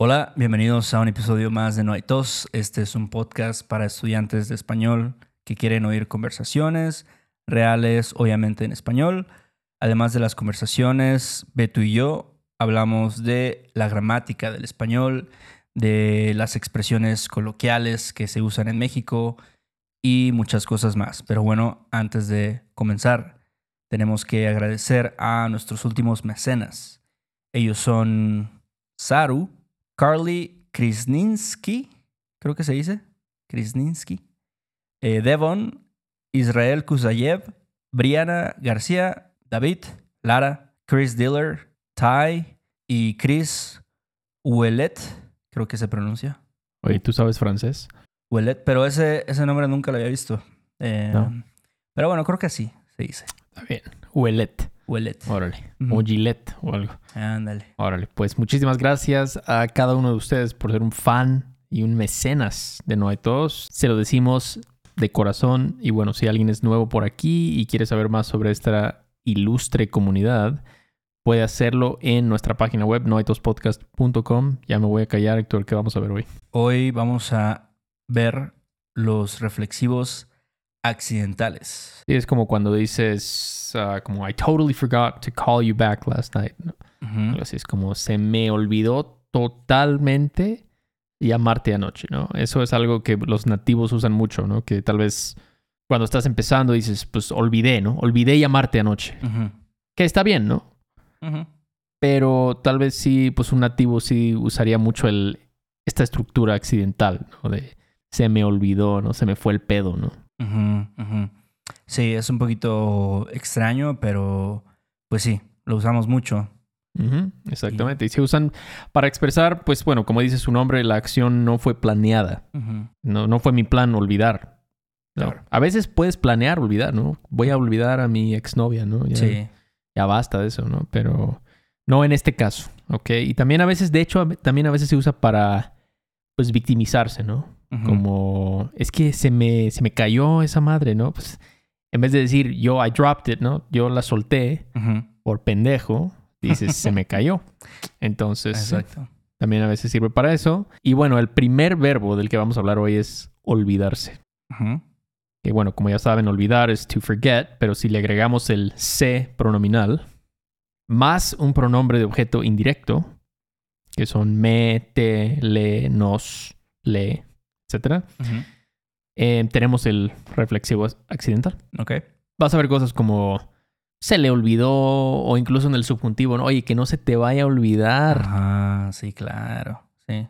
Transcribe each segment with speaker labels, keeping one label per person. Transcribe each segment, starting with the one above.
Speaker 1: Hola, bienvenidos a un episodio más de No hay tos. Este es un podcast para estudiantes de español que quieren oír conversaciones reales, obviamente en español. Además de las conversaciones, Beto y yo hablamos de la gramática del español, de las expresiones coloquiales que se usan en México y muchas cosas más. Pero bueno, antes de comenzar, tenemos que agradecer a nuestros últimos mecenas. Ellos son Saru, Carly Krisninsky, creo que se dice, Krisninsky, eh, Devon, Israel Kuzayev, Briana García, David, Lara, Chris Diller, Ty y Chris Ouellet, creo que se pronuncia.
Speaker 2: Oye, ¿tú sabes francés?
Speaker 1: Ouellet, pero ese, ese nombre nunca lo había visto. Eh,
Speaker 2: No.
Speaker 1: Pero bueno, creo que así se dice.
Speaker 2: Está bien. Ouellet.
Speaker 1: Ouellet.
Speaker 2: Órale.
Speaker 1: Ujú.
Speaker 2: O Gillette o algo.
Speaker 1: Ándale.
Speaker 2: Órale. Pues muchísimas gracias a cada uno de ustedes por ser un fan y un mecenas de No hay Todos. Se lo decimos de corazón. Y bueno, si alguien es nuevo por aquí y quiere saber más sobre esta ilustre comunidad, puede hacerlo en nuestra página web, noaitospodcast.com. Ya me voy a callar, Héctor, ¿qué vamos a ver hoy?
Speaker 1: Hoy vamos a ver los reflexivos accidentales.
Speaker 2: Sí, es como cuando dices, ah, como I totally forgot to call you back last night. así es como se me olvidó totalmente llamarte anoche, ¿no? Eso es algo que los nativos usan mucho, ¿no? Que tal vez cuando estás empezando dices, pues olvidé, ¿no? Olvidé llamarte anoche. Que está bien, ¿no? Pero tal vez sí, pues un nativo sí usaría mucho el, esta estructura accidental, ¿no? De se me olvidó, ¿no? Se me fue el pedo, ¿no?
Speaker 1: Sí, es un poquito extraño, pero pues sí, lo usamos mucho.
Speaker 2: Exactamente. Y se usan para expresar, pues bueno, como dice su nombre, la acción no fue planeada. No, no fue mi plan olvidar. No. A veces puedes planear olvidar, ¿no? Voy a olvidar a mi exnovia, ¿no? Ya,
Speaker 1: Sí.
Speaker 2: ya basta de eso, ¿no? Pero no en este caso, ¿ok? Y también a veces, de hecho, también a veces se usa para, pues, victimizarse, ¿no? Como, es que se me, se me cayó esa madre, ¿no? Pues, en vez de decir, yo, I dropped it, ¿no? Yo la solté por pendejo, dices, se me cayó. Entonces,
Speaker 1: Exacto.
Speaker 2: también a veces sirve para eso. Y bueno, el primer verbo del que vamos a hablar hoy es olvidarse. Que bueno, como ya saben, olvidar es to forget, pero si le agregamos el se pronominal, más un pronombre de objeto indirecto, que son me, te, le, nos, le, etc.,
Speaker 1: Ujú.
Speaker 2: eh, tenemos el reflexivo accidental.
Speaker 1: Ok.
Speaker 2: Vas a ver cosas como se le olvidó o incluso en el subjuntivo, ¿no? Oye, que no se te vaya a olvidar
Speaker 1: Ajá, sí, claro. Sí.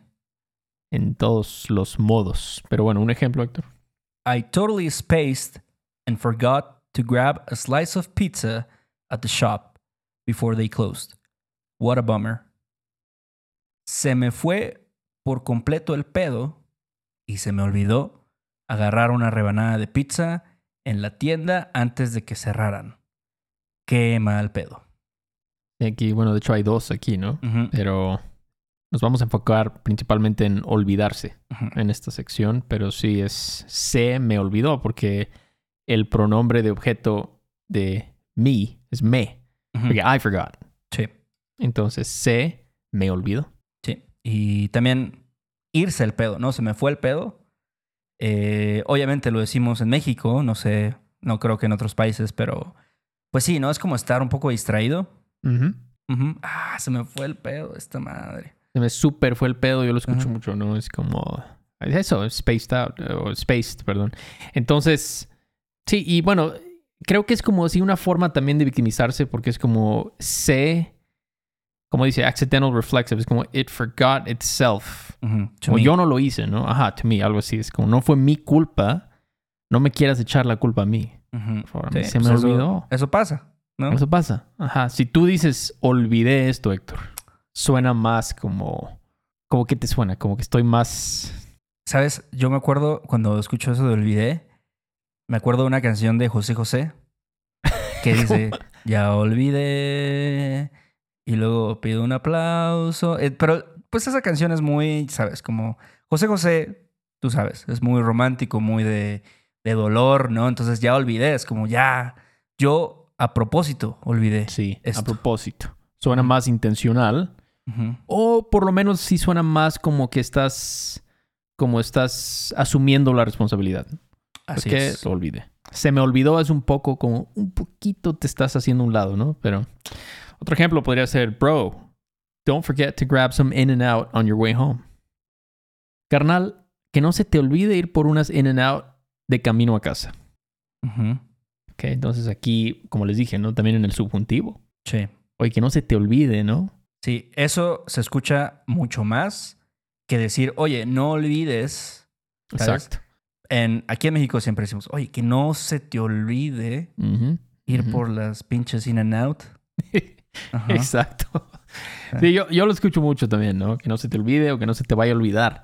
Speaker 2: en todos los modos. Pero bueno, un ejemplo, Héctor.
Speaker 1: I totally spaced and forgot to grab a slice of pizza at the shop before they closed. What a bummer. Se me fue por completo el pedo y se me olvidó agarrar una rebanada de pizza en la tienda antes de que cerraran. Qué mal pedo.
Speaker 2: Aquí, bueno, de hecho hay dos aquí, ¿no? Pero nos vamos a enfocar principalmente en olvidarse en esta sección, pero sí es se me olvidó porque el pronombre de objeto de me es me, porque I forgot.
Speaker 1: Sí,
Speaker 2: Entonces se me olvidó.
Speaker 1: sí. Y también irse el pedo, ¿no? Se me fue el pedo. Eh, obviamente lo decimos en México, no sé, no creo que en otros países, pero pues sí, ¿no? Es como estar un poco distraído. Ah, se me fue el pedo, esta madre.
Speaker 2: Se me súper fue el pedo, yo lo escucho mucho, ¿no? Es como es eso, spaced out, o spaced, perdón. Entonces, sí, y bueno, creo que es como así una forma también de victimizarse porque es como se, como dice, accidental reflexive, es como it forgot itself.
Speaker 1: Ujú. To
Speaker 2: O
Speaker 1: me.
Speaker 2: yo no lo hice, ¿no? Ajá, to me, algo así. Es como no fue mi culpa, no me quieras echar la culpa a mí. Por favor,
Speaker 1: Sí,
Speaker 2: se me
Speaker 1: pues eso-
Speaker 2: olvidó.
Speaker 1: Eso pasa, ¿no?
Speaker 2: Eso pasa. Ajá. Si tú dices, olvidé esto, Héctor, suena más como. ¿Cómo que te suena? Como que estoy más.
Speaker 1: ¿Sabes? Yo me acuerdo cuando escucho eso de Olvidé, me acuerdo de una canción de José José que dice, ya olvidé y luego pido un aplauso. Eh, pero pues esa canción es muy, ¿sabes? Como José José, tú sabes, es muy romántico, muy de, de dolor, ¿no? Entonces ya olvidé, es como ya, yo a propósito olvidé.
Speaker 2: Sí, a
Speaker 1: Esto.
Speaker 2: propósito. Suena más intencional. O por lo menos sí suena más como que estás, como estás asumiendo la responsabilidad.
Speaker 1: Así
Speaker 2: es que
Speaker 1: es.
Speaker 2: lo olvidé. Se me olvidó es un poco como un poquito te estás haciendo a un lado, ¿no? Pero otro ejemplo podría ser, bro, don't forget to grab some in and out on your way home. Carnal, que no se te olvide ir por unas in and out de camino a casa.
Speaker 1: Ujú.
Speaker 2: Ok, entonces aquí, como les dije, ¿no? También en el subjuntivo.
Speaker 1: Sí.
Speaker 2: Oye, que no se te olvide, ¿no?
Speaker 1: Sí, eso se escucha mucho más que decir, oye, no olvides. ¿Sabes?
Speaker 2: Exacto.
Speaker 1: En, aquí en México siempre decimos, oye, que no se te olvide ir por las pinches in and out. Ajá.
Speaker 2: Exacto. Sí, yo, yo lo escucho mucho también, ¿no? Que no se te olvide o que no se te vaya a olvidar.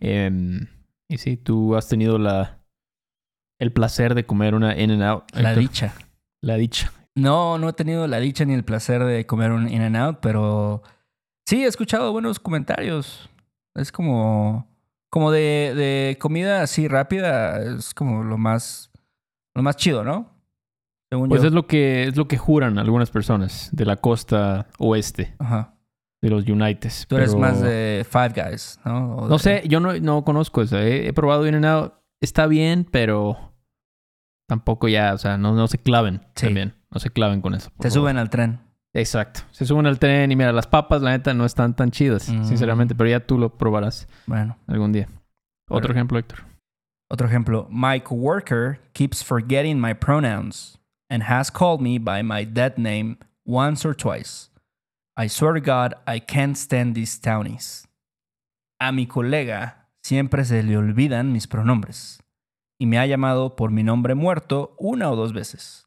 Speaker 2: Em, y sí, tú has tenido la, el placer de comer una In and Out.
Speaker 1: La
Speaker 2: Héctor.
Speaker 1: dicha.
Speaker 2: La dicha.
Speaker 1: No, no he tenido la dicha ni el placer de comer un in and out, pero sí he escuchado buenos comentarios. Es como, como de, de comida así rápida, es como lo más, lo más chido, ¿no? Según
Speaker 2: Pues
Speaker 1: yo.
Speaker 2: es lo que es lo que juran algunas personas de la costa oeste
Speaker 1: Ajá.
Speaker 2: de los Unites.
Speaker 1: Tú eres
Speaker 2: pero-
Speaker 1: más de Five Guys, ¿no?
Speaker 2: No sé, yo no, no conozco eso. He, he probado In and Out. Está bien, pero tampoco ya, o sea, no, no se claven
Speaker 1: Sí.
Speaker 2: también. No se claven con eso. favor.
Speaker 1: suben al tren.
Speaker 2: Exacto. Se suben al tren y mira, las papas, la neta, no están tan chidas,
Speaker 1: Mm.
Speaker 2: sinceramente, pero ya tú lo probarás
Speaker 1: Bueno.
Speaker 2: algún día. Otro ejemplo, Héctor.
Speaker 1: Otro ejemplo. My coworker keeps forgetting my pronouns and has called me by my dead name once or twice. I swear to God, I can't stand these townies. A mi colega siempre se le olvidan mis pronombres y me ha llamado por mi nombre muerto una o dos veces.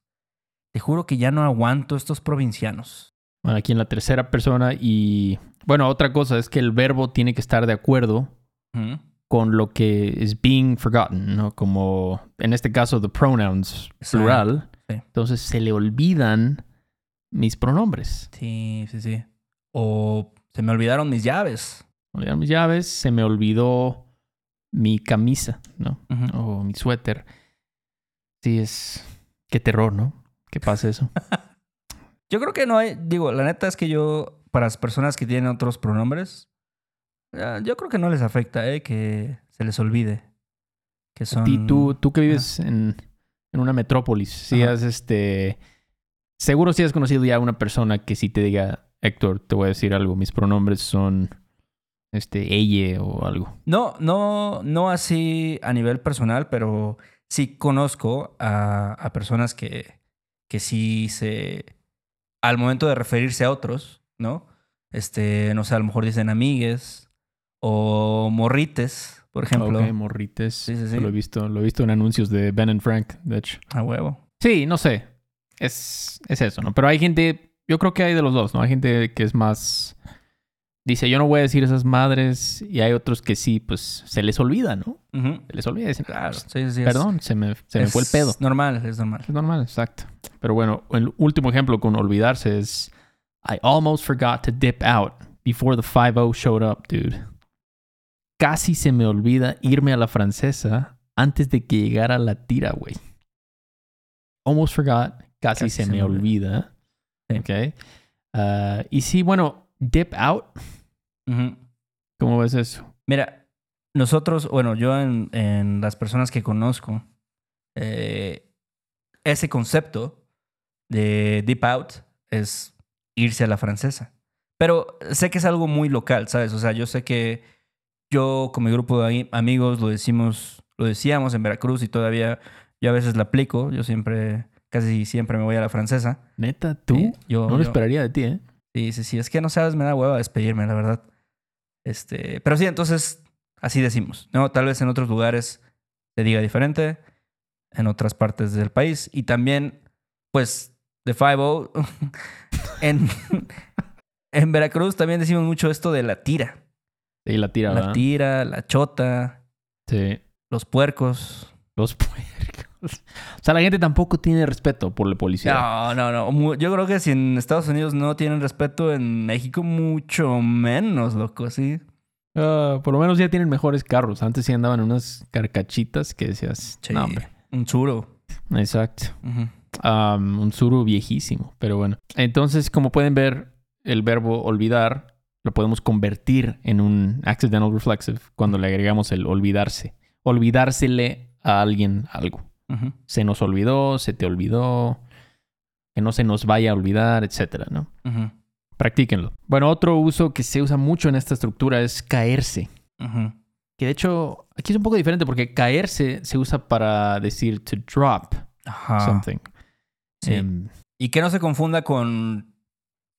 Speaker 1: Te juro que ya no aguanto estos provincianos.
Speaker 2: Bueno, aquí en la tercera persona y... Bueno, otra cosa es que el verbo tiene que estar de acuerdo
Speaker 1: Ujú.
Speaker 2: con lo que es being forgotten, ¿no? Como en este caso, the pronouns plural.
Speaker 1: Sí.
Speaker 2: Entonces se le olvidan mis pronombres.
Speaker 1: Sí, sí, sí. O se me olvidaron mis llaves.
Speaker 2: Me olvidaron mis llaves, se me olvidó mi camisa, ¿no? O mi suéter. Sí, es... Qué terror, ¿no? Que pase eso.
Speaker 1: Yo creo que no hay, digo, la neta es que yo, para las personas que tienen otros pronombres, eh, yo creo que no les afecta, ¿eh? Que se les olvide. Que son...
Speaker 2: Ti, tú, tú que vives en, en una metrópolis, si
Speaker 1: Ajá.
Speaker 2: has este. Seguro si has conocido ya a una persona que si te diga, Héctor, te voy a decir algo, mis pronombres son este, ella o algo.
Speaker 1: No, no, no así a nivel personal, pero sí conozco a, a personas que, que sí se... Al momento de referirse a otros, ¿no? Este, no sé, a lo mejor dicen amigues o morrites, por ejemplo.
Speaker 2: Ok, morrites.
Speaker 1: Sí, sí, sí.
Speaker 2: Lo he visto, lo he visto en anuncios de Ben and Frank, de hecho.
Speaker 1: A huevo.
Speaker 2: Sí, no sé. Es, es eso, ¿no? Pero hay gente, yo creo que hay de los dos, ¿no? Hay gente que es más. Dice, yo no voy a decir esas madres. Y hay otros que sí, pues se les olvida, ¿no?
Speaker 1: Ujú.
Speaker 2: Se les olvida. Dicen,
Speaker 1: Claro,
Speaker 2: "Ah,
Speaker 1: sí, sí, sí, es-
Speaker 2: Perdón, se me, se me fue el
Speaker 1: es
Speaker 2: pedo.
Speaker 1: normal, es normal.
Speaker 2: Es normal, exacto. Pero bueno, el último ejemplo con olvidarse es I almost forgot to dip out before the 5-0 showed up, dude. Casi se me olvida irme a la francesa antes de que llegara la tira, güey. Almost forgot, casi,
Speaker 1: Casi
Speaker 2: se,
Speaker 1: se
Speaker 2: me
Speaker 1: me olvida.
Speaker 2: olvida.
Speaker 1: Sí.
Speaker 2: Ok. Ah, y sí, bueno, dip out. ¿cómo ves eso?
Speaker 1: Mira, nosotros, bueno, yo en, en las personas que conozco, eh, ese concepto de deep out es irse a la francesa. Pero sé que es algo muy local, ¿sabes? O sea, yo sé que yo con mi grupo de ami- amigos lo decimos, lo decíamos en Veracruz y todavía yo a veces la aplico. Yo siempre, casi siempre me voy a la francesa.
Speaker 2: Neta, tú.
Speaker 1: Sí, yo,
Speaker 2: no lo
Speaker 1: yo-
Speaker 2: esperaría de ti, ¿eh?
Speaker 1: Sí, sí, sí. Es que no sabes, me da hueva despedirme, la verdad. Este, pero sí, entonces, así decimos. No, tal vez en otros lugares se diga diferente, en otras partes del país. Y también, pues, de 5 en, en Veracruz también decimos mucho esto de la tira.
Speaker 2: Y la tira,
Speaker 1: La
Speaker 2: ¿verdad?
Speaker 1: tira, la chota,
Speaker 2: Sí.
Speaker 1: los puercos.
Speaker 2: Los puercos. O sea, la gente tampoco tiene respeto por la policía.
Speaker 1: No, no, no. Yo creo que si en Estados Unidos no tienen respeto, en México mucho menos, loco, sí.
Speaker 2: Ah, por lo menos ya tienen mejores carros. Antes sí andaban unas carcachitas que decías.
Speaker 1: Sí.
Speaker 2: No, hombre.
Speaker 1: Un churo.
Speaker 2: Exacto. Un suru viejísimo. Pero bueno. Entonces, como pueden ver, el verbo olvidar lo podemos convertir en un accidental reflexive cuando le agregamos el olvidarse. Olvidársele a alguien algo. Se nos olvidó, se te olvidó, que no se nos vaya a olvidar, etcétera, ¿no? Practíquenlo. Bueno, otro uso que se usa mucho en esta estructura es caerse. Que de hecho, aquí es un poco diferente porque caerse se usa para decir to drop
Speaker 1: Ajá.
Speaker 2: something.
Speaker 1: Sí.
Speaker 2: Em,
Speaker 1: Y que no se confunda con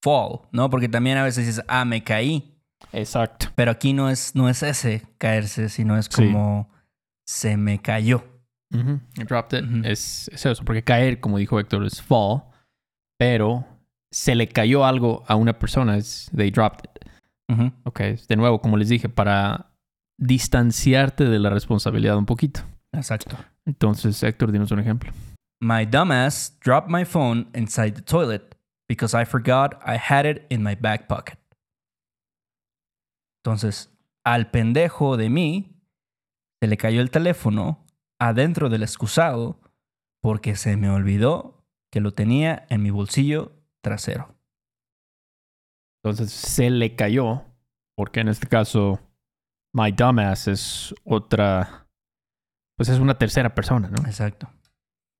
Speaker 1: fall, ¿no? Porque también a veces dices, ah, me caí.
Speaker 2: exacto.
Speaker 1: Pero aquí no es, no es ese caerse, sino es
Speaker 2: Sí.
Speaker 1: como se me cayó.
Speaker 2: Dropped it. Es, es eso, porque caer, como dijo Héctor, es fall, pero se le cayó algo a una persona, es they dropped it. Ok, de nuevo, como les dije, para distanciarte de la responsabilidad un poquito.
Speaker 1: Exacto.
Speaker 2: Entonces, Héctor, dinos un ejemplo.
Speaker 1: My dumbass dropped my phone inside the toilet because I forgot I had it in my back pocket. Entonces, al pendejo de mí se le cayó el teléfono adentro del excusado porque se me olvidó que lo tenía en mi bolsillo trasero.
Speaker 2: Entonces, se le cayó, porque en este caso, my dumbass es otra, pues es una tercera persona, ¿no?
Speaker 1: Exacto.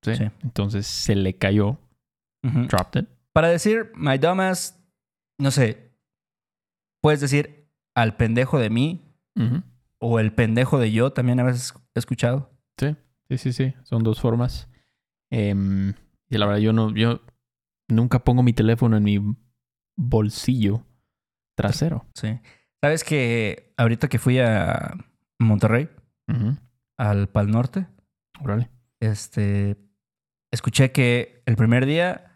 Speaker 2: Sí.
Speaker 1: Sí.
Speaker 2: Entonces, se le cayó, dropped it.
Speaker 1: Para decir my dumbass, no sé, puedes decir al pendejo de mí o el pendejo de yo, también a veces he escuchado.
Speaker 2: Sí, sí, sí, sí. Son dos formas. Em, y la verdad, yo no, yo nunca pongo mi teléfono en mi bolsillo trasero.
Speaker 1: Sí. ¿Sabes que ahorita que fui a Monterrey, al Pal Norte, este, escuché que el primer día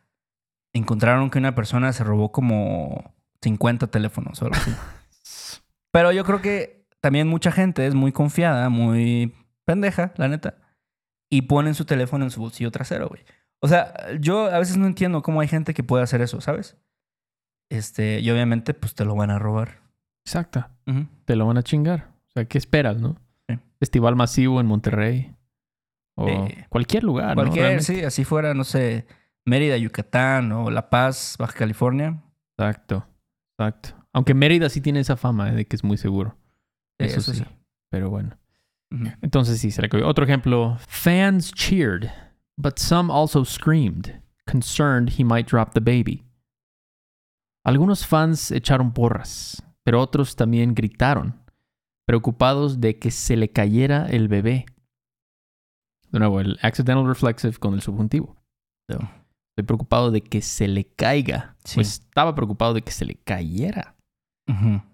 Speaker 1: encontraron que una persona se robó como 50 teléfonos o algo así. Pero yo creo que también mucha gente es muy confiada, muy pendeja, la neta, y ponen su teléfono en su bolsillo trasero, güey. O sea, yo a veces no entiendo cómo hay gente que puede hacer eso, ¿sabes? Este, y obviamente, pues te lo van a robar.
Speaker 2: Exacto. Te lo van a chingar. O sea, ¿qué esperas, no?
Speaker 1: Sí.
Speaker 2: Festival masivo en Monterrey. O
Speaker 1: Eh,
Speaker 2: cualquier lugar.
Speaker 1: Cualquier, sí, así fuera, no sé, Mérida, Yucatán o La Paz, Baja California.
Speaker 2: Exacto. Exacto. Aunque Mérida sí tiene esa fama eh, de que es muy seguro. Eso,
Speaker 1: eso
Speaker 2: sí.
Speaker 1: sí.
Speaker 2: Pero bueno. Entonces sí, se cayó. Otro ejemplo. Fans cheered, but some also screamed, concerned he might drop the baby. Algunos fans echaron porras, pero otros también gritaron, preocupados de que se le cayera el bebé. De nuevo, el accidental reflexive con el subjuntivo. Estoy preocupado de que se le caiga.
Speaker 1: Sí.
Speaker 2: Pues estaba preocupado de que se le cayera.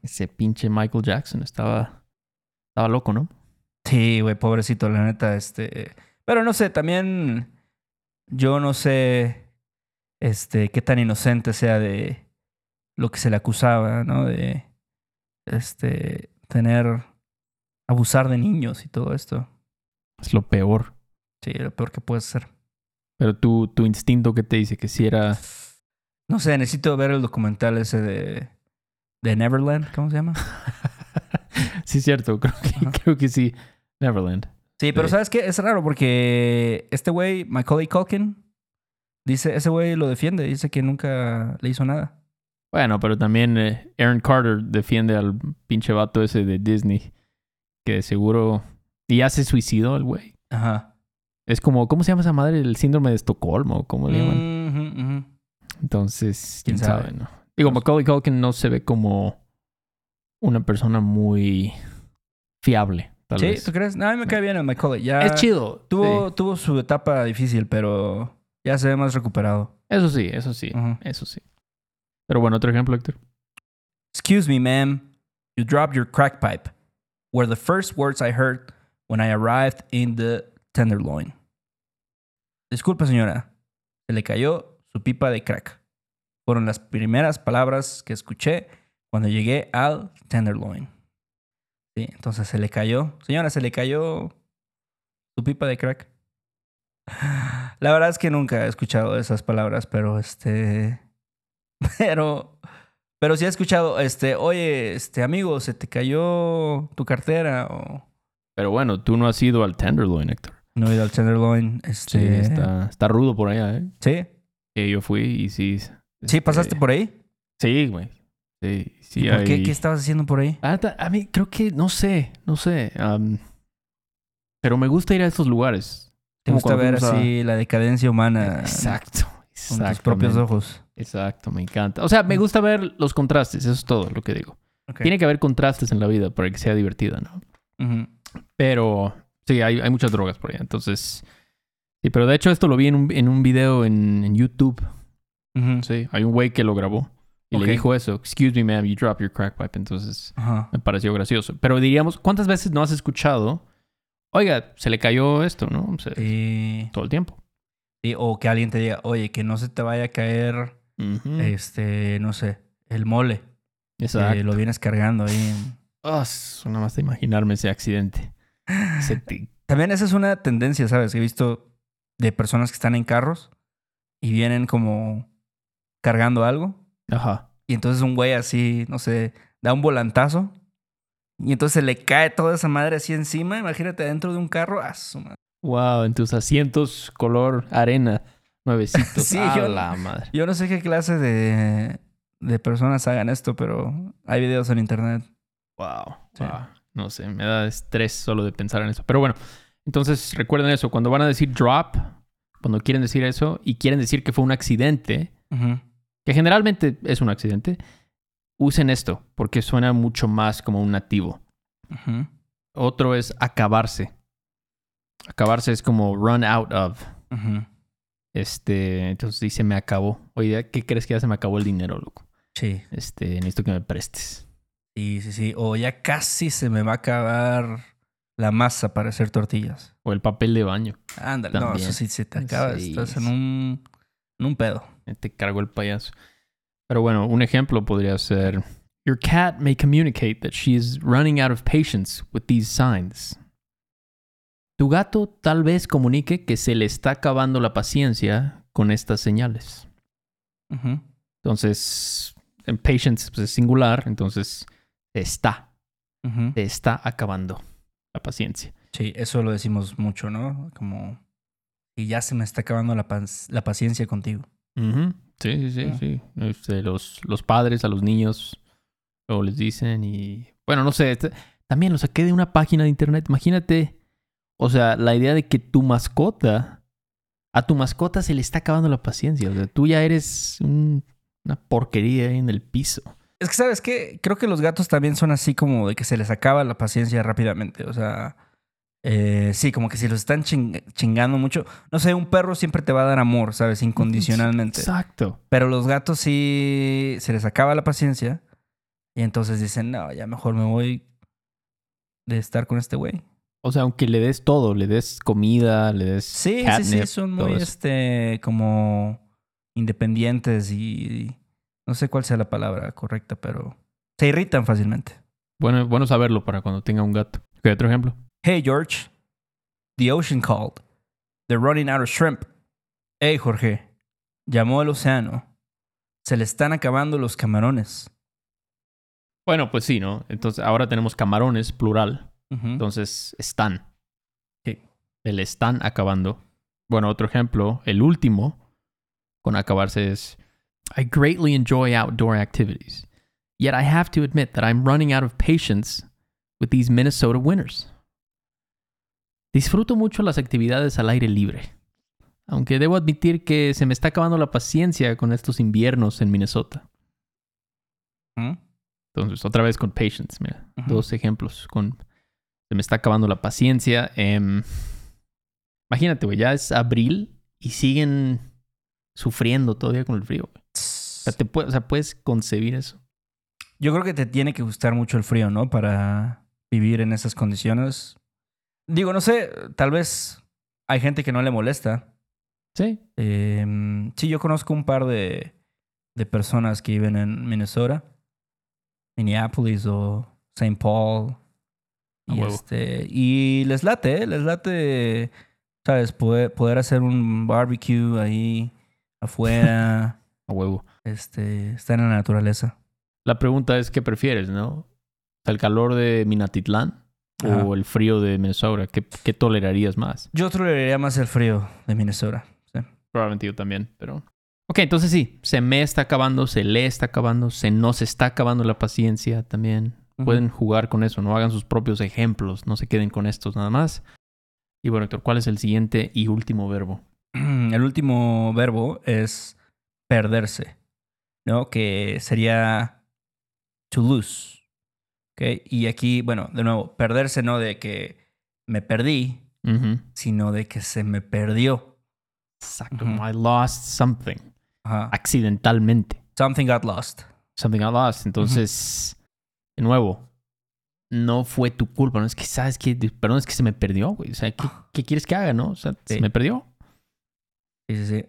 Speaker 2: Ese pinche Michael Jackson estaba, estaba loco, ¿no?
Speaker 1: Sí, güey, pobrecito, la neta, este. Pero no sé, también yo no sé este, qué tan inocente sea de lo que se le acusaba, ¿no? De este tener abusar de niños y todo esto.
Speaker 2: Es lo peor.
Speaker 1: Sí, lo peor que puede ser.
Speaker 2: Pero tu, tu instinto que te dice que si era...
Speaker 1: No sé, necesito ver el documental ese de, de Neverland, ¿cómo se llama?
Speaker 2: sí, cierto. Creo que, creo que sí. Neverland.
Speaker 1: Sí, pero
Speaker 2: Sí.
Speaker 1: ¿sabes qué? Es raro porque este güey, Macaulay Culkin, dice, ese güey lo defiende, dice que nunca le hizo nada.
Speaker 2: Bueno, pero también eh, Aaron Carter defiende al pinche vato ese de Disney. Que seguro... Y ya se suicidó el güey.
Speaker 1: Ajá.
Speaker 2: Es como... ¿Cómo se llama esa madre? El síndrome de Estocolmo. ¿Cómo le llaman? Entonces,
Speaker 1: ¿Quién
Speaker 2: quién sabe,
Speaker 1: sabe?
Speaker 2: ¿no? Digo, Macaulay Culkin no se ve como una persona muy fiable, tal
Speaker 1: ¿Sí?
Speaker 2: vez.
Speaker 1: ¿Tú crees? No, a mí me cae bien el Macaulay. Ya
Speaker 2: Es chido.
Speaker 1: Tuvo,
Speaker 2: sí.
Speaker 1: tuvo su etapa difícil, pero ya se ve más recuperado.
Speaker 2: Eso sí, eso sí. Eso sí. Pero bueno, otro ejemplo, Héctor.
Speaker 1: Excuse me, ma'am. You dropped your crack pipe. Were the first words I heard when I arrived in the Tenderloin. Disculpe, señora. Se le cayó su pipa de crack. Fueron las primeras palabras que escuché cuando llegué al Tenderloin. Sí, entonces se le cayó. Señora, se le cayó su pipa de crack. La verdad es que nunca he escuchado esas palabras, pero este. Pero. Pero sí he escuchado, este, oye, este amigo, se te cayó tu cartera o
Speaker 2: Pero bueno, tú no has ido al Tenderloin, Héctor.
Speaker 1: No he ido al Tenderloin.
Speaker 2: Sí,
Speaker 1: Este,
Speaker 2: está, está rudo por allá, ¿eh?
Speaker 1: ¿Sí?
Speaker 2: Yo fui y sí.
Speaker 1: ¿Sí
Speaker 2: este,
Speaker 1: pasaste por ahí?
Speaker 2: Sí, güey. Sí,
Speaker 1: ¿Y
Speaker 2: sí.
Speaker 1: por qué?
Speaker 2: hay-
Speaker 1: ¿Qué estabas haciendo por ahí?
Speaker 2: Ah, a mí creo que, no sé, no sé. pero me gusta ir a estos lugares.
Speaker 1: ¿Te gusta ver
Speaker 2: a-
Speaker 1: así la decadencia humana
Speaker 2: Exacto.
Speaker 1: con tus propios ojos?
Speaker 2: Exacto, me encanta. O sea, me gusta ver los contrastes, eso es todo lo que digo. Tiene que haber contrastes en la vida para que sea divertida, ¿no? Pero sí, hay, hay muchas drogas por allá. Entonces, sí, pero de hecho esto lo vi en un, en un video en, en YouTube. Sí, hay un güey que lo grabó y le dijo eso. Excuse me, ma'am, you dropped your crack pipe. Entonces, me pareció gracioso. Pero diríamos, ¿cuántas veces no has escuchado? Oiga, se le cayó esto, ¿no? Sea,
Speaker 1: Y,
Speaker 2: Todo el tiempo.
Speaker 1: y- o que alguien te diga, oye, que no se te vaya a caer, este, no sé, el mole.
Speaker 2: Exacto.
Speaker 1: Que lo vienes cargando ahí.
Speaker 2: Ah, es nada más de imaginarme ese accidente.
Speaker 1: También esa es una tendencia, ¿sabes? Que he visto de personas que están en carros y vienen como cargando algo.
Speaker 2: Ajá.
Speaker 1: Y entonces un güey así, no sé, da un volantazo. Y entonces se le cae toda esa madre así encima. Imagínate dentro de un carro. ¡Ah, su madre!
Speaker 2: Wow, en tus asientos color arena, nuevecitos.
Speaker 1: Sí, yo-
Speaker 2: la madre.
Speaker 1: Yo no sé qué clase de, de personas hagan esto, pero hay videos en internet.
Speaker 2: Wow,
Speaker 1: Sí.
Speaker 2: wow. No sé, me da estrés solo de pensar en eso. Pero bueno, entonces recuerden eso. Cuando van a decir drop, cuando quieren decir eso y quieren decir que fue un accidente, que generalmente es un accidente, usen esto porque suena mucho más como un nativo. Otro es acabarse. Acabarse es como run out of. Este, entonces dice me acabó. Oye, ¿qué crees que ya se me acabó el dinero, loco?
Speaker 1: Sí,
Speaker 2: Este, necesito que me prestes.
Speaker 1: Sí, sí, sí. O ya casi se me va a acabar la masa para hacer tortillas.
Speaker 2: O el papel de baño.
Speaker 1: Ándale, no, eso sí se te acaba.
Speaker 2: Sí,
Speaker 1: Estás en un, en un pedo.
Speaker 2: Te cargo el payaso. Pero bueno, un ejemplo podría ser: Your cat may communicate that she is running out of patience with these signs. Tu gato tal vez comunique que se le está acabando la paciencia con estas señales. Entonces, en patience pues, es singular, entonces te está, te está acabando la paciencia.
Speaker 1: Sí, eso lo decimos mucho, ¿no? Como, y ya se me está acabando la, paciencia contigo.
Speaker 2: Sí, sí, sí,
Speaker 1: Ah.
Speaker 2: sí. Este, los, los padres a los niños luego les dicen y... Bueno, no sé, este- también lo saqué de una página de internet. Imagínate, o sea, la idea de que tu mascota, a tu mascota se le está acabando la paciencia. O sea, tú ya eres un- una porquería ahí en el piso.
Speaker 1: Es que, ¿sabes qué? Creo que los gatos también son así como de que se les acaba la paciencia rápidamente. O sea, eh, sí, como que si los están ching- chingando mucho. No sé, un perro siempre te va a dar amor, ¿sabes? Incondicionalmente.
Speaker 2: Exacto.
Speaker 1: Pero los gatos sí se les acaba la paciencia. Y entonces dicen, no, ya mejor me voy de estar con este güey.
Speaker 2: O sea, aunque le des todo, le des comida, le des
Speaker 1: Sí, sí,
Speaker 2: catnip,
Speaker 1: sí, son muy, este, como independientes y no sé cuál sea la palabra correcta, pero se irritan fácilmente.
Speaker 2: Bueno, bueno saberlo para cuando tenga un gato. ¿Qué otro ejemplo?
Speaker 1: Hey, George. The ocean called. They're running out of shrimp. Hey, Jorge. Llamó el océano. Se le están acabando los camarones.
Speaker 2: Bueno, pues sí, ¿no? Entonces ahora tenemos camarones, plural. Entonces, están.
Speaker 1: Sí.
Speaker 2: El están acabando. Bueno, otro ejemplo, el último con acabarse es I greatly enjoy outdoor activities. Yet I have to admit that I'm running out of patience with these Minnesota winters. Disfruto mucho las actividades al aire libre. Aunque debo admitir que se me está acabando la paciencia con estos inviernos en Minnesota.
Speaker 1: Ujú.
Speaker 2: Entonces, otra vez con patience, mira. Dos ejemplos. Con se me está acabando la paciencia. Em, imagínate, güey, ya es abril y siguen sufriendo todavía con el frío. O sea, te puede- o sea, puedes concebir eso.
Speaker 1: Yo creo que te tiene que gustar mucho el frío, ¿no? Para vivir en esas condiciones. Digo, no sé, tal vez hay gente que no le molesta.
Speaker 2: Sí.
Speaker 1: Eh, sí, yo conozco un par de, de personas que viven en Minnesota, Minneapolis o St. Paul. Y, este, y les late, ¿eh? les late, ¿sabes? Poder, poder hacer un barbecue ahí afuera,
Speaker 2: A huevo.
Speaker 1: Este, estar en la naturaleza.
Speaker 2: La pregunta es, ¿qué prefieres, no? ¿El calor de Minatitlán
Speaker 1: Ajá.
Speaker 2: o el frío de Minnesota? ¿Qué, qué tolerarías más?
Speaker 1: Yo toleraría más el frío de Minnesota. sí.
Speaker 2: Probablemente yo también, pero... Ok, entonces sí, se me está acabando, se le está acabando, se nos está acabando la paciencia también. Pueden jugar con eso, no hagan sus propios ejemplos, no se queden con estos nada más. Y bueno, Héctor, ¿cuál es el siguiente y último verbo?
Speaker 1: El último verbo es perderse, ¿no? Que sería to lose. ¿ok? Y aquí, bueno, de nuevo, perderse no de que me perdí, sino de que se me perdió.
Speaker 2: Exacto. I lost something.
Speaker 1: Ajá.
Speaker 2: Accidentalmente.
Speaker 1: Something got lost.
Speaker 2: Something I lost. Entonces, de nuevo, no fue tu culpa. No es que, ¿sabes qué? Perdón, es que se me perdió, güey. O sea, ¿qué, qué quieres que haga, no? O sea, se me perdió.
Speaker 1: Sí, sí, sí.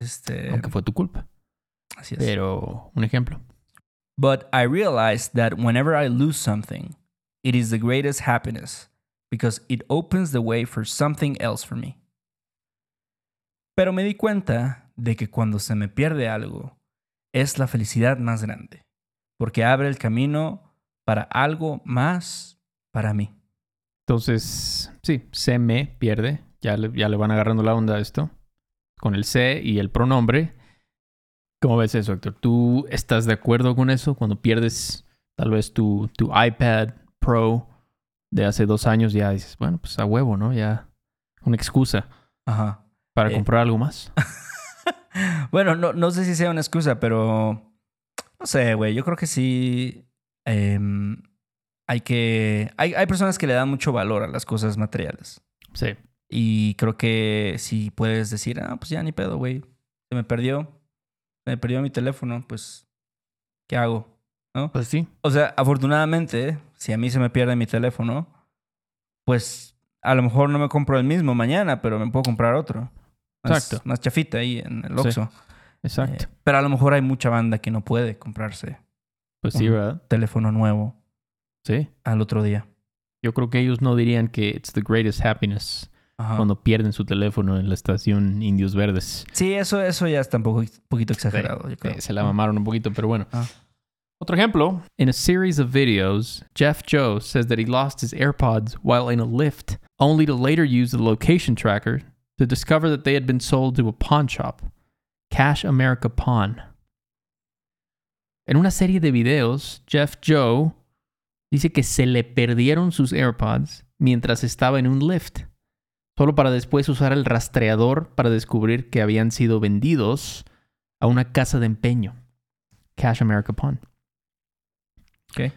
Speaker 1: Este,
Speaker 2: Aunque fue tu culpa.
Speaker 1: Así es.
Speaker 2: Pero, un ejemplo.
Speaker 1: But I realized that whenever I lose something, it is the greatest happiness because it opens the way for something else for me. Pero me di cuenta de que cuando se me pierde algo, es la felicidad más grande, porque abre el camino para algo más para mí.
Speaker 2: Entonces, sí, se me pierde. Ya le, ya le van agarrando la onda a esto. Con el se y el pronombre. ¿Cómo ves eso, Héctor? ¿Tú estás de acuerdo con eso? Cuando pierdes tal vez tu, tu iPad Pro de hace dos años, ya dices, bueno, pues a huevo, ¿no? Ya una excusa
Speaker 1: Ajá.
Speaker 2: para
Speaker 1: Eh.
Speaker 2: comprar algo más.
Speaker 1: Bueno, no, no sé si sea una excusa, pero no sé, güey. Yo creo que sí em, hay que... Hay, hay personas que le dan mucho valor a las cosas materiales.
Speaker 2: Sí.
Speaker 1: Y creo que si puedes decir, ah, pues ya ni pedo, güey. Se me perdió. Me perdió mi teléfono, pues, ¿qué hago? ¿No?
Speaker 2: Pues sí.
Speaker 1: O sea, afortunadamente, si a mí se me pierde mi teléfono, pues a lo mejor no me compro el mismo mañana, pero me puedo comprar otro. Más,
Speaker 2: Exacto.
Speaker 1: Más chafita ahí en el
Speaker 2: Sí,
Speaker 1: Oxxo.
Speaker 2: Exacto.
Speaker 1: Eh, pero a lo mejor hay mucha banda que no puede comprarse
Speaker 2: pues sí,
Speaker 1: ujú.
Speaker 2: ¿verdad?
Speaker 1: teléfono nuevo
Speaker 2: Sí.
Speaker 1: al otro día.
Speaker 2: Yo creo que ellos no dirían que it's the greatest happiness
Speaker 1: Ajá.
Speaker 2: cuando pierden su teléfono en la estación Indios Verdes.
Speaker 1: Sí, eso, eso ya está un poco, poquito exagerado, yo creo.
Speaker 2: Se la mamaron un poquito, pero bueno.
Speaker 1: Ah.
Speaker 2: Otro ejemplo. In a series of videos, Jeff Joe says that he lost his AirPods while in a lift, only to later use the location tracker to discover that they had been sold to a pawn shop, Cash America Pawn. En una serie de videos, Jeff Joe dice que se le perdieron sus AirPods mientras estaba en un lift, solo para después usar el rastreador para descubrir que habían sido vendidos a una casa de empeño, Cash America Pawn.
Speaker 1: Ok.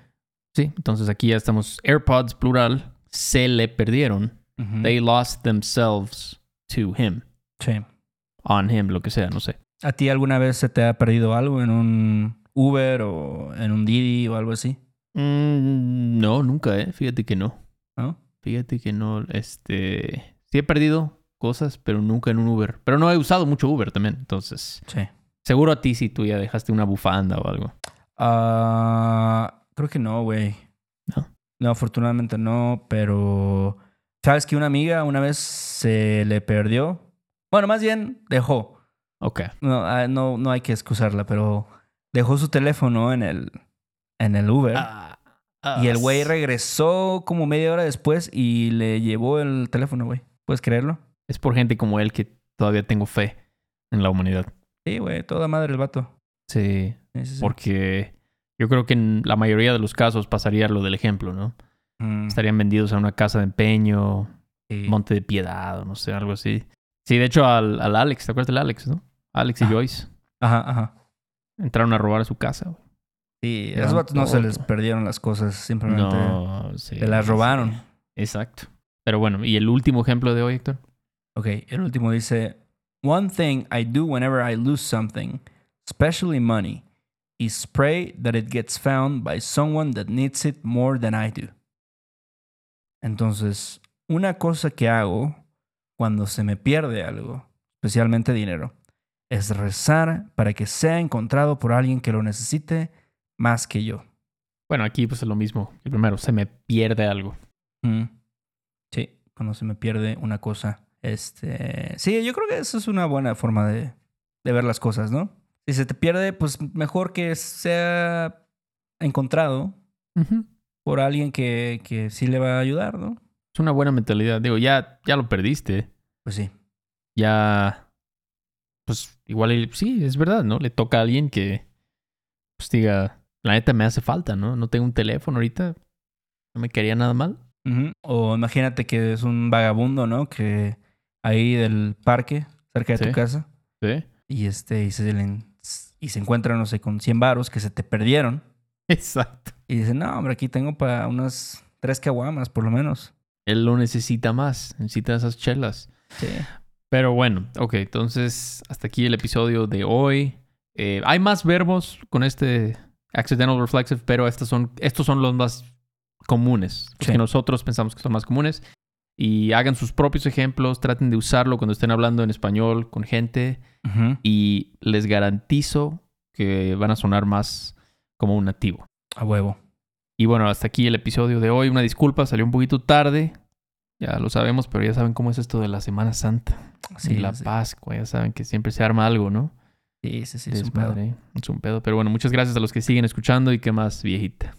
Speaker 2: Sí, entonces aquí ya estamos AirPods plural, se le perdieron. They lost themselves to him,
Speaker 1: Sí.
Speaker 2: on him, lo que sea, no sé.
Speaker 1: ¿A ti alguna vez se te ha perdido algo en un Uber o en un Didi o algo así?
Speaker 2: Mm, no, nunca, eh. Fíjate que no.
Speaker 1: ¿No?
Speaker 2: Fíjate que no, este... Sí he perdido cosas, pero nunca en un Uber. Pero no he usado mucho Uber también, entonces...
Speaker 1: Sí.
Speaker 2: Seguro a ti si tú ya dejaste una bufanda o algo.
Speaker 1: Ah, creo que no, güey.
Speaker 2: ¿No?
Speaker 1: No, afortunadamente no, pero... ¿Sabes que una amiga una vez se le perdió? Bueno, más bien dejó.
Speaker 2: Ok.
Speaker 1: No, ah, no, no hay que excusarla, pero dejó su teléfono en el, en el Uber.
Speaker 2: Ah,
Speaker 1: y el güey regresó como media hora después y le llevó el teléfono, güey. ¿Puedes creerlo?
Speaker 2: Es por gente como él que todavía tengo fe en la humanidad.
Speaker 1: Sí, güey, toda madre el vato.
Speaker 2: Sí, porque yo creo que en la mayoría de los casos pasaría lo del ejemplo, ¿no?
Speaker 1: Mm,
Speaker 2: Estarían vendidos a una casa de empeño,
Speaker 1: sí.
Speaker 2: Monte de Piedad o no sé, algo así. Sí, de hecho al, al Alex, ¿te acuerdas del Alex, no? Alex y
Speaker 1: Ah.
Speaker 2: Joyce
Speaker 1: Ajá, ajá.
Speaker 2: entraron a robar a su casa. güey.
Speaker 1: Sí, a esos vatos no se les perdieron las cosas, simplemente
Speaker 2: No, sí.
Speaker 1: se las robaron.
Speaker 2: Exacto. Pero bueno, ¿y el último ejemplo de hoy, Héctor?
Speaker 1: Ok, el último dice: One thing I do whenever I lose something, especially money, is pray that it gets found by someone that needs it more than I do. Entonces, una cosa que hago cuando se me pierde algo, especialmente dinero, es rezar para que sea encontrado por alguien que lo necesite más que yo.
Speaker 2: Bueno, aquí pues es lo mismo. El primero, se me pierde algo.
Speaker 1: Mm. Cuando se me pierde una cosa. Este, sí, yo creo que eso es una buena forma de, de ver las cosas, ¿no? Si se te pierde, pues mejor que sea encontrado por alguien que, que sí le va a ayudar, ¿no?
Speaker 2: Es una buena mentalidad. Digo, ya, ya lo perdiste.
Speaker 1: Pues sí.
Speaker 2: Ya pues igual sí, es verdad, ¿no? Le toca a alguien que pues diga, la neta me hace falta, ¿no? No tengo un teléfono ahorita, no me quería nada mal.
Speaker 3: O imagínate que es un vagabundo, ¿no? Que ahí del parque, cerca de
Speaker 2: Sí.
Speaker 3: tu casa,
Speaker 2: Sí.
Speaker 3: y este, y se, le- y se encuentra, no sé, con 100 varos que se te perdieron.
Speaker 2: Exacto.
Speaker 3: Y dice, no, hombre, aquí tengo para unas tres caguamas, por lo menos.
Speaker 2: Él lo necesita más, necesita esas chelas.
Speaker 3: Sí.
Speaker 2: Pero bueno, ok, entonces hasta aquí el episodio de hoy. Eh, hay más verbos con este accidental reflexive, pero estos son, estos son los más comunes, los
Speaker 3: Sí.
Speaker 2: que nosotros pensamos que son más comunes. Y hagan sus propios ejemplos, traten de usarlo cuando estén hablando en español con gente y les garantizo que van a sonar más como un nativo.
Speaker 3: A huevo.
Speaker 2: Y bueno, hasta aquí el episodio de hoy. Una disculpa, salió un poquito tarde. Ya lo sabemos, pero ya saben cómo es esto de la Semana Santa
Speaker 3: Sí,
Speaker 2: y la
Speaker 3: sí.
Speaker 2: Pascua. Ya saben que siempre se arma algo, ¿no?
Speaker 3: Sí, sí, sí, es un pedo.
Speaker 2: Es un pedo. Pero bueno, muchas gracias a los que siguen escuchando y qué más, viejita.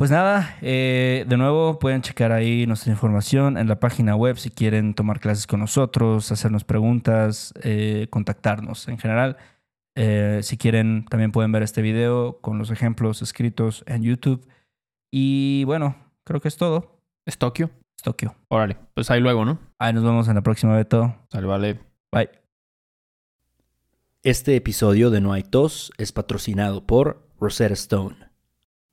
Speaker 3: Pues nada, eh, de nuevo pueden checar ahí nuestra información en la página web si quieren tomar clases con nosotros, hacernos preguntas, eh, contactarnos en general. Eh, si quieren, también pueden ver este video con los ejemplos escritos en YouTube. Y bueno, creo que es todo.
Speaker 2: ¿Es Tokio?
Speaker 3: Es Tokio.
Speaker 2: Órale, pues ahí luego, ¿no?
Speaker 3: Ahí nos vemos en la próxima, Beto.
Speaker 2: Sale, vale.
Speaker 3: Bye.
Speaker 1: Este episodio de No hay tos es patrocinado por Rosetta Stone.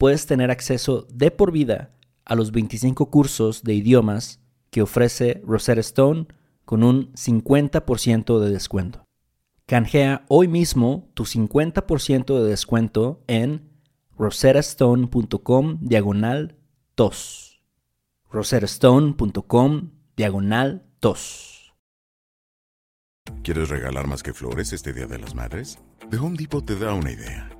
Speaker 1: puedes tener acceso de por vida a los 25 cursos de idiomas que ofrece Rosetta Stone con un 50% de descuento. Canjea hoy mismo tu 50% de descuento en rosettastone.com diagonal tos. rosettastone.com diagonal tos.
Speaker 4: ¿Quieres regalar más que flores este Día de las Madres? The Home Depot te da una idea.